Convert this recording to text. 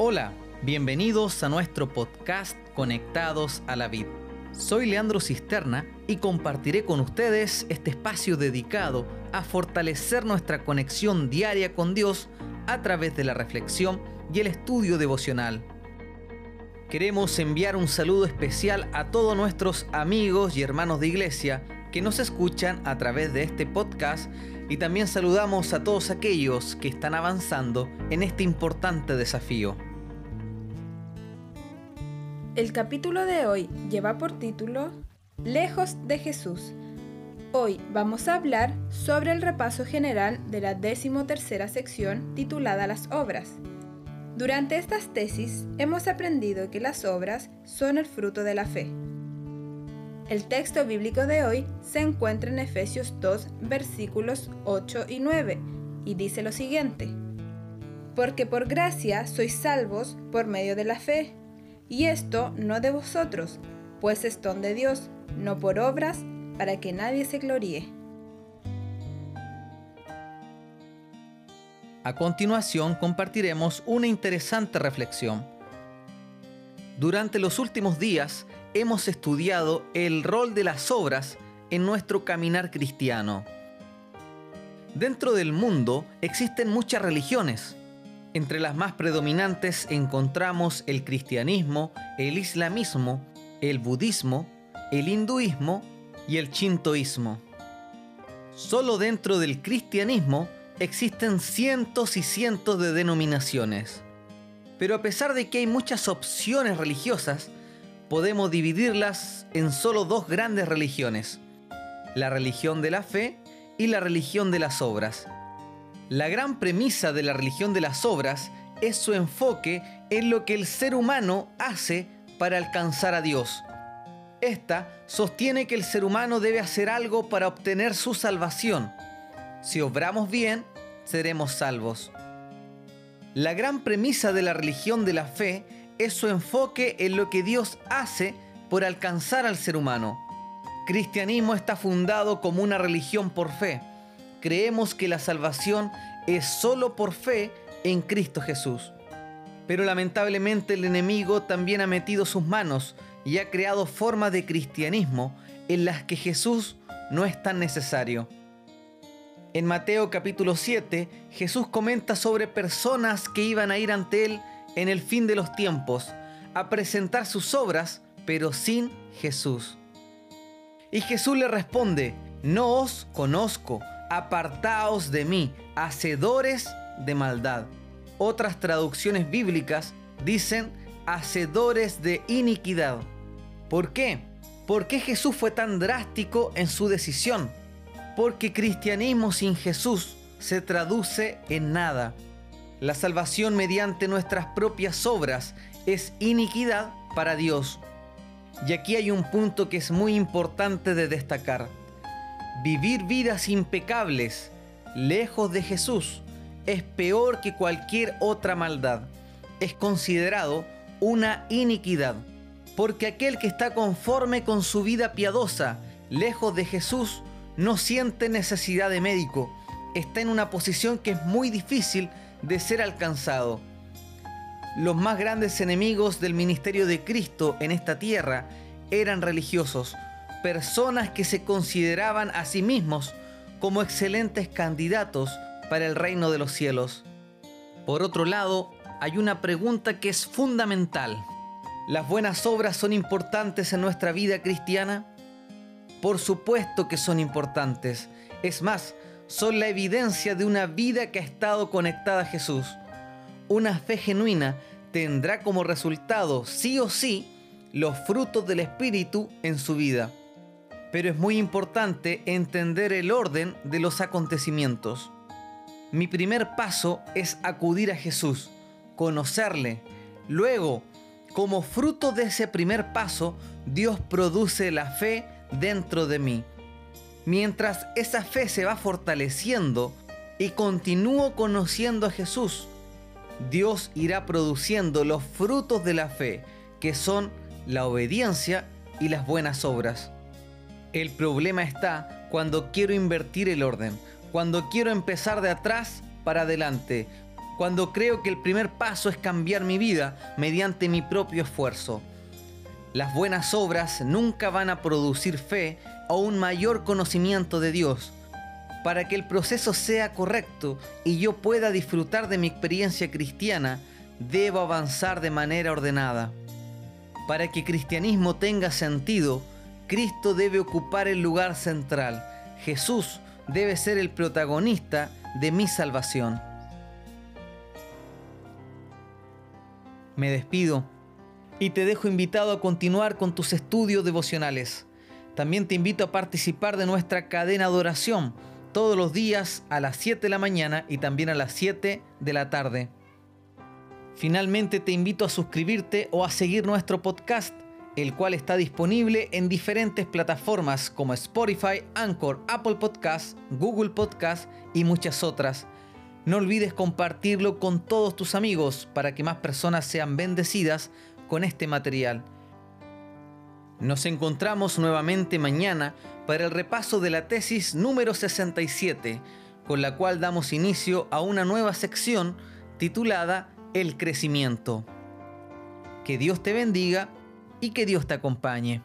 Hola, bienvenidos a nuestro podcast Conectados a la Vid. Soy Leandro Cisterna y compartiré con ustedes este espacio dedicado a fortalecer nuestra conexión diaria con Dios a través de la reflexión y el estudio devocional. Queremos enviar un saludo especial a todos nuestros amigos y hermanos de iglesia que nos escuchan a través de este podcast y también saludamos a todos aquellos que están avanzando en este importante desafío. El capítulo de hoy lleva por título Lejos de Jesús. Hoy vamos a hablar sobre el repaso general de la decimotercera sección titulada Las obras. Durante estas tesis hemos aprendido que las obras son el fruto de la fe. El texto bíblico de hoy se encuentra en Efesios 2 versículos 8 y 9 y dice lo siguiente. Porque por gracia sois salvos por medio de la fe y esto no de vosotros, pues es don de Dios, no por obras, para que nadie se gloríe. A continuación compartiremos una interesante reflexión. Durante los últimos días hemos estudiado el rol de las obras en nuestro caminar cristiano. Dentro del mundo existen muchas religiones, entre las más predominantes encontramos el cristianismo, el islamismo, el budismo, el hinduismo y el chintoísmo. Solo dentro del cristianismo existen cientos y cientos de denominaciones. Pero a pesar de que hay muchas opciones religiosas, podemos dividirlas en solo dos grandes religiones, la religión de la fe y la religión de las obras. La gran premisa de la religión de las obras es su enfoque en lo que el ser humano hace para alcanzar a Dios. Esta sostiene que el ser humano debe hacer algo para obtener su salvación. Si obramos bien, seremos salvos. La gran premisa de la religión de la fe es su enfoque en lo que Dios hace por alcanzar al ser humano. Cristianismo está fundado como una religión por fe creemos que la salvación es solo por fe en Cristo Jesús. Pero lamentablemente el enemigo también ha metido sus manos y ha creado formas de cristianismo en las que Jesús no es tan necesario. En Mateo capítulo 7, Jesús comenta sobre personas que iban a ir ante Él en el fin de los tiempos, a presentar sus obras, pero sin Jesús. Y Jesús le responde, no os conozco, apartaos de mí, hacedores de maldad. Otras traducciones bíblicas dicen hacedores de iniquidad. ¿Por qué? ¿Por qué Jesús fue tan drástico en su decisión? Porque cristianismo sin Jesús se traduce en nada. La salvación mediante nuestras propias obras es iniquidad para Dios. Y aquí hay un punto que es muy importante de destacar. Vivir vidas impecables, lejos de Jesús, es peor que cualquier otra maldad. Es considerado una iniquidad, porque aquel que está conforme con su vida piadosa, lejos de Jesús, no siente necesidad de médico. Está en una posición que es muy difícil de ser alcanzado. Los más grandes enemigos del ministerio de Cristo en esta tierra eran religiosos, personas que se consideraban a sí mismos como excelentes candidatos para el reino de los cielos. Por otro lado, hay una pregunta que es fundamental. ¿Las buenas obras son importantes en nuestra vida cristiana? Por supuesto que son importantes. Es más, son la evidencia de una vida que ha estado conectada a Jesús. Una fe genuina tendrá como resultado, sí o sí, los frutos del Espíritu en su vida pero es muy importante entender el orden de los acontecimientos. Mi primer paso es acudir a Jesús, conocerle. Luego, como fruto de ese primer paso, Dios produce la fe dentro de mí. Mientras esa fe se va fortaleciendo y continúo conociendo a Jesús, Dios irá produciendo los frutos de la fe, que son la obediencia y las buenas obras. El problema está cuando quiero invertir el orden, cuando quiero empezar de atrás para adelante, cuando creo que el primer paso es cambiar mi vida mediante mi propio esfuerzo. Las buenas obras nunca van a producir fe o un mayor conocimiento de Dios. Para que el proceso sea correcto y yo pueda disfrutar de mi experiencia cristiana, debo avanzar de manera ordenada. Para que cristianismo tenga sentido, Cristo debe ocupar el lugar central. Jesús debe ser el protagonista de mi salvación. Me despido y te dejo invitado a continuar con tus estudios devocionales. También te invito a participar de nuestra cadena de oración todos los días a las 7 de la mañana y también a las 7 de la tarde. Finalmente te invito a suscribirte o a seguir nuestro podcast, el cual está disponible en diferentes plataformas como Spotify, Anchor, Apple Podcasts, Google Podcasts y muchas otras. No olvides compartirlo con todos tus amigos para que más personas sean bendecidas con este material. Nos encontramos nuevamente mañana para el repaso de la tesis número 67, con la cual damos inicio a una nueva sección titulada el crecimiento. Que Dios te bendiga y que Dios te acompañe.